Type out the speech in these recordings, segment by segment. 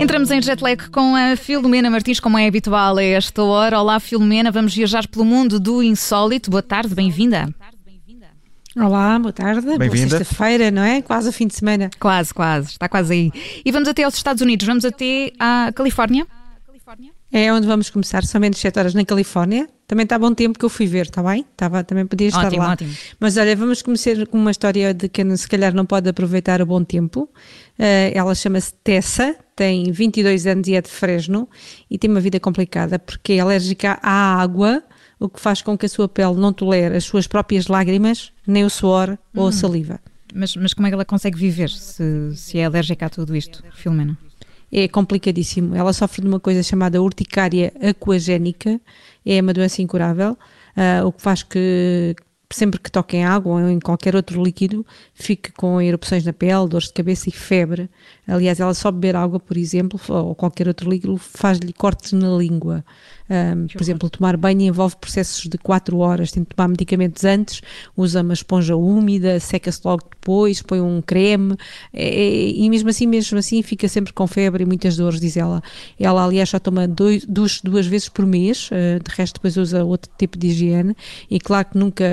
Entramos em jet lag com a Filomena Martins, como é habitual a esta hora. Olá, Filomena, vamos viajar pelo mundo do insólito. Boa tarde, bem-vinda. Olá, boa tarde. Boa Bem-vinda. sexta-feira, não é? Quase o fim de semana. Quase, quase, está quase aí. E vamos até aos Estados Unidos, vamos até à Califórnia. É onde vamos começar, são menos 7 horas na Califórnia. Também está bom tempo que eu fui ver, está bem? Estava, também podia estar Ótimo, lá. ótimo. Mas olha, vamos começar com uma história de quem se calhar não pode aproveitar o bom tempo. Eh, ela chama-se Tessa, tem 22 anos e é de Fresno e tem uma vida complicada porque é alérgica à água, o que faz com que a sua pele não tolere as suas próprias lágrimas, nem o suor ou a saliva. Mas, mas como é que ela consegue viver se, se é alérgica a tudo isto, Filomena? É complicadíssimo. Ela sofre de uma coisa chamada urticária aquagénica, é uma doença incurável, ah, o que faz que sempre que toque em água ou em qualquer outro líquido, fique com erupções na pele, dores de cabeça e febre. Aliás, ela só beber água, por exemplo, ou qualquer outro líquido, faz-lhe cortes na língua. Ah, por exemplo, tomar banho envolve processos de 4 horas, tem de tomar medicamentos antes, usa uma esponja úmida, seca-se logo depois, põe um creme, é- é- e mesmo assim, mesmo assim, fica sempre com febre e muitas dores, diz ela. Ela, aliás, só toma dois, duas, duas vezes por mês, ah, de resto depois usa outro tipo de higiene, e claro que nunca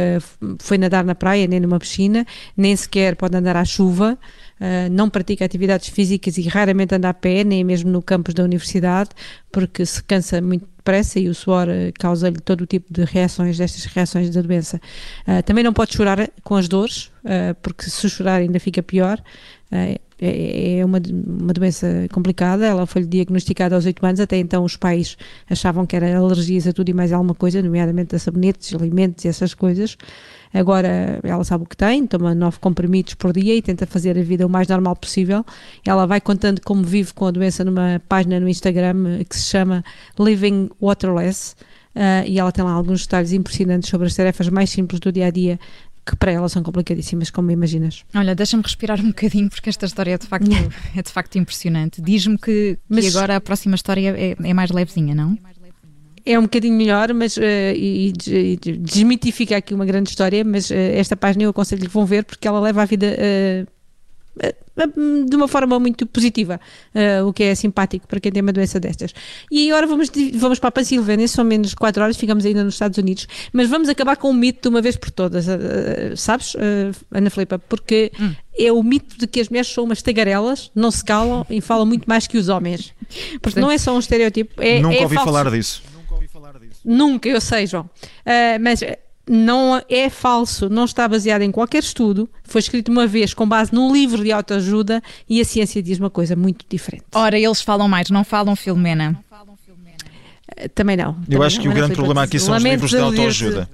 foi nadar na praia, nem numa piscina, nem sequer pode andar à chuva, Uh, não pratica atividades físicas e raramente anda a pé, nem mesmo no campus da universidade, porque se cansa muito depressa e o suor uh, causa-lhe todo o tipo de reações, destas reações da doença. Uh, também não pode chorar com as dores, porque se chorar ainda fica pior. Uh, é é uma, uma doença complicada, ela foi diagnosticada aos 8 anos, até então os pais achavam que era alergias a tudo e mais alguma coisa, nomeadamente a sabonetes, alimentos e essas coisas. Agora ela sabe o que tem, toma nove comprimidos por dia e tenta fazer a vida o mais normal possível. Ela vai contando como vive com a doença numa página no Instagram eh, que se chama Living Waterless. eh, e ela tem lá alguns detalhes impressionantes sobre as tarefas mais simples do dia a dia, que para ela são complicadíssimas, como imaginas. Olha, deixa-me respirar um bocadinho porque esta história é de facto, é de facto impressionante. Diz-me que, que Mas- agora a próxima história é, é mais levezinha, não? É um bocadinho melhor, mas eh, e, e des- desmitifica aqui uma grande história, mas eh, esta página eu aconselho que vão ver porque ela leva a vida eh, de uma forma muito positiva, eh, o que é simpático para quem tem uma doença destas. E agora vamos, vamos para a Pensilvânia, são menos 4 horas, ficamos ainda nos Estados Unidos, mas vamos acabar com um mito de uma vez por todas, eh, sabes, eh, Ana Filipa? Porque é o mito de que as mulheres são umas tagarelas, não se calam e falam muito mais que os homens. Porque não é só um estereótipo, é, Nunca é ouvi falso. falar disso. Nunca, eu sei, João. Mas não é falso, não está baseado em qualquer estudo. Foi escrito uma vez com base num livro de autoajuda e a ciência diz uma coisa muito diferente. Ora, eles falam mais, não falam, Filomena. Ah, Também não. Eu também acho não, que o grande problema aqui são os livros de autoajuda.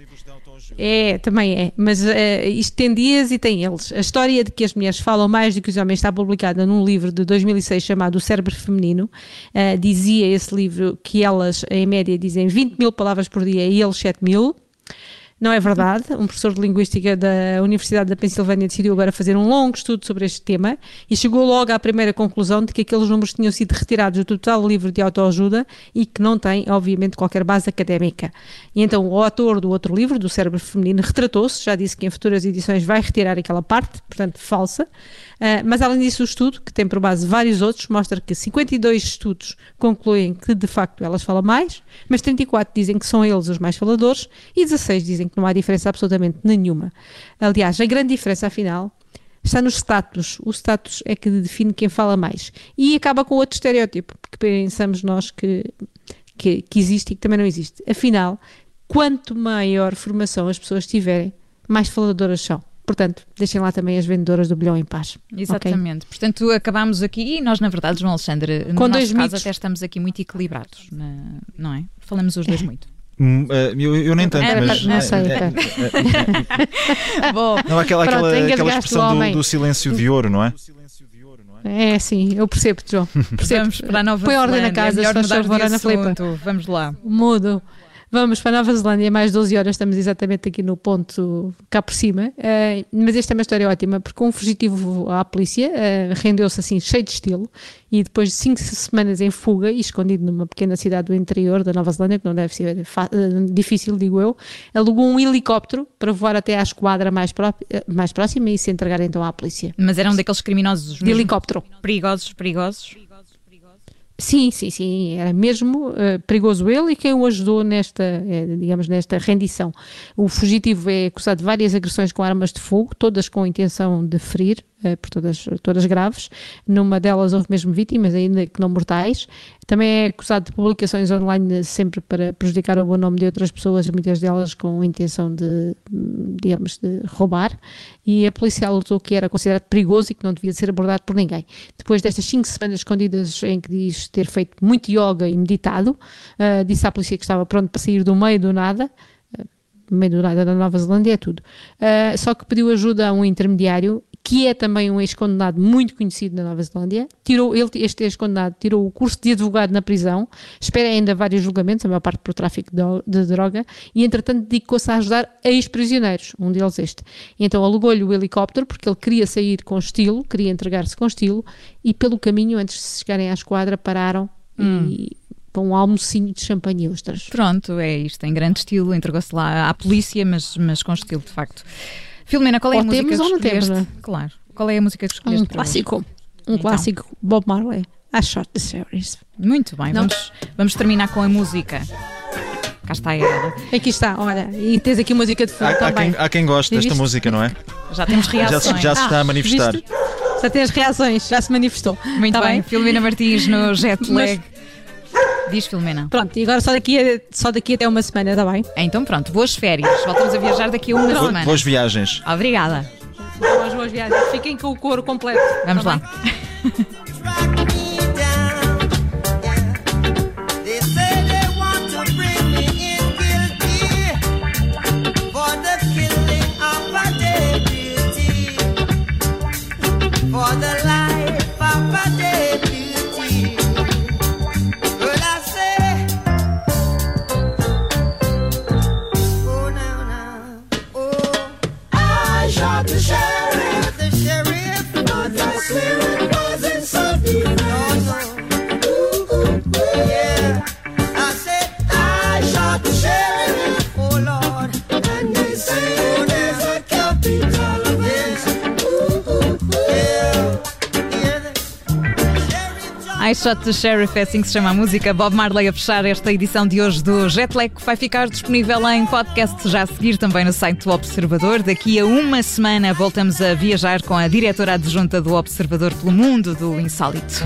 É, também é. Mas eh, isto tem dias e tem eles. A história de que as mulheres falam mais do que os homens está publicada num livro de 2006 chamado O Cérebro Feminino. Eh, dizia esse livro que elas, em média, dizem 20 mil palavras por dia e eles 7 mil. Não é verdade. Um professor de Linguística da Universidade da Pensilvânia decidiu agora fazer um longo estudo sobre este tema e chegou logo à primeira conclusão de que aqueles números tinham sido retirados do total livro de autoajuda e que não tem, obviamente, qualquer base académica. E então o autor do outro livro, do Cérebro Feminino, retratou-se, já disse que em futuras edições vai retirar aquela parte, portanto, falsa. Ah, mas além disso, o estudo, que tem por base vários outros, mostra que 52 estudos concluem que de facto elas falam mais, mas 34 dizem que são eles os mais faladores e 16 dizem que não há diferença absolutamente nenhuma. Aliás, a grande diferença, afinal, está no status. O status é que define quem fala mais. E acaba com outro estereótipo, porque pensamos nós que, que, que existe e que também não existe. Afinal, quanto maior formação as pessoas tiverem, mais faladoras são. Portanto, deixem lá também as vendedoras do bilhão em paz. Exatamente. Portanto, acabamos aqui e nós, na verdade, João Alexandre, no Com nosso dois caso, mitos. até estamos aqui muito equilibrados, não é? Falamos os dois muito. Hum, eh, Eu, eu nem tanto, É, mas. não sei, eh, ok. eh, Bom, Não, aquela, Pronto, aquela, aquela expressão do, do silêncio de ouro, não é? É, sim, eu percebo, João. Percebo. vamos para a Nova Põe ordem na casa, é se faz favor, de Ana Filipe. assunto. Vamos lá. Mudo. Vamos para a Nova Zelândia, mais 12 horas, estamos exatamente aqui no ponto cá por cima. Eh, mas esta é uma história ótima, porque um fugitivo à polícia eh, rendeu-se assim, cheio de estilo, e depois de 5 semanas em fuga e escondido numa pequena cidade do interior da Nova Zelândia, que não deve ser eh, difícil, digo eu, alugou um helicóptero para voar até à esquadra mais, pró- mais próxima e se entregar então à polícia. Mas era um daqueles criminosos De helicóptero. perigosos, perigosos. Sim, sim, sim, era mesmo uh, perigoso ele e quem o ajudou nesta, é, digamos, nesta rendição. O fugitivo é acusado de várias agressões com armas de fogo, todas com intenção de ferir, uh, por todas, todas graves. Numa delas houve mesmo vítimas, ainda que não mortais. Também é acusado de publicações online sempre para prejudicar o bom nome de outras pessoas, muitas delas com intenção de, digamos, de roubar. E a polícia alertou que era considerado perigoso e que não devia ser abordado por ninguém. Depois destas cinco semanas escondidas em que diz ter feito muito yoga e meditado, uh, disse à polícia que estava pronto para sair do meio do nada, meio do nada da Nova Zelândia é tudo, uh, só que pediu ajuda a um intermediário que é também um ex-condenado muito conhecido na Nova Zelândia. Tirou, ele, este ex-condenado tirou o curso de advogado na prisão, espera ainda vários julgamentos, a maior parte por tráfico de, droga, e entretanto dedicou-se a ajudar ex-prisioneiros, um deles este. Então alugou-lhe o helicóptero porque ele queria sair com estilo, queria entregar-se com estilo, e pelo caminho, antes de chegarem à esquadra, pararam hum. e para um almocinho de champanhe e ostras. Pronto, é isto, em grande estilo, entregou-se lá à polícia, mas, mas com estilo, de facto. Filomena, qual é ou a música que escolheste? Temos, não? Claro. Qual é a música que escolheste? Um clássico. Um então. clássico. Bob Marley. I Shot the Series. Muito bem. Vamos, vamos terminar com a música. Cá está ela. Aqui está, olha. E tens aqui música de fundo há, também. Há quem, há quem goste desta música, não é? Já temos reações. Já, já se está ah, a manifestar. Viste? Já tem as reações, já se manifestou. Muito tá bem. bem. Filomena Martins no jet lag. Mas, Diz, Filomena. Pronto, e agora só daqui, a, só daqui até uma semana, está bem? Então pronto, boas férias. Voltamos a viajar daqui a uma pronto. semana. Boas viagens. Obrigada. Boas, boas viagens. Fiquem com o couro completo. Vamos tá lá. not the sheriff. Not the sheriff. Not the spirit wasn't No, no. É assim que se chama a música. Bob Marley a fechar esta edição de hoje do Jetlag, que vai ficar disponível em podcast já a seguir também no site do Observador. Daqui a uma semana voltamos a viajar com a diretora adjunta do Observador pelo mundo do insólito.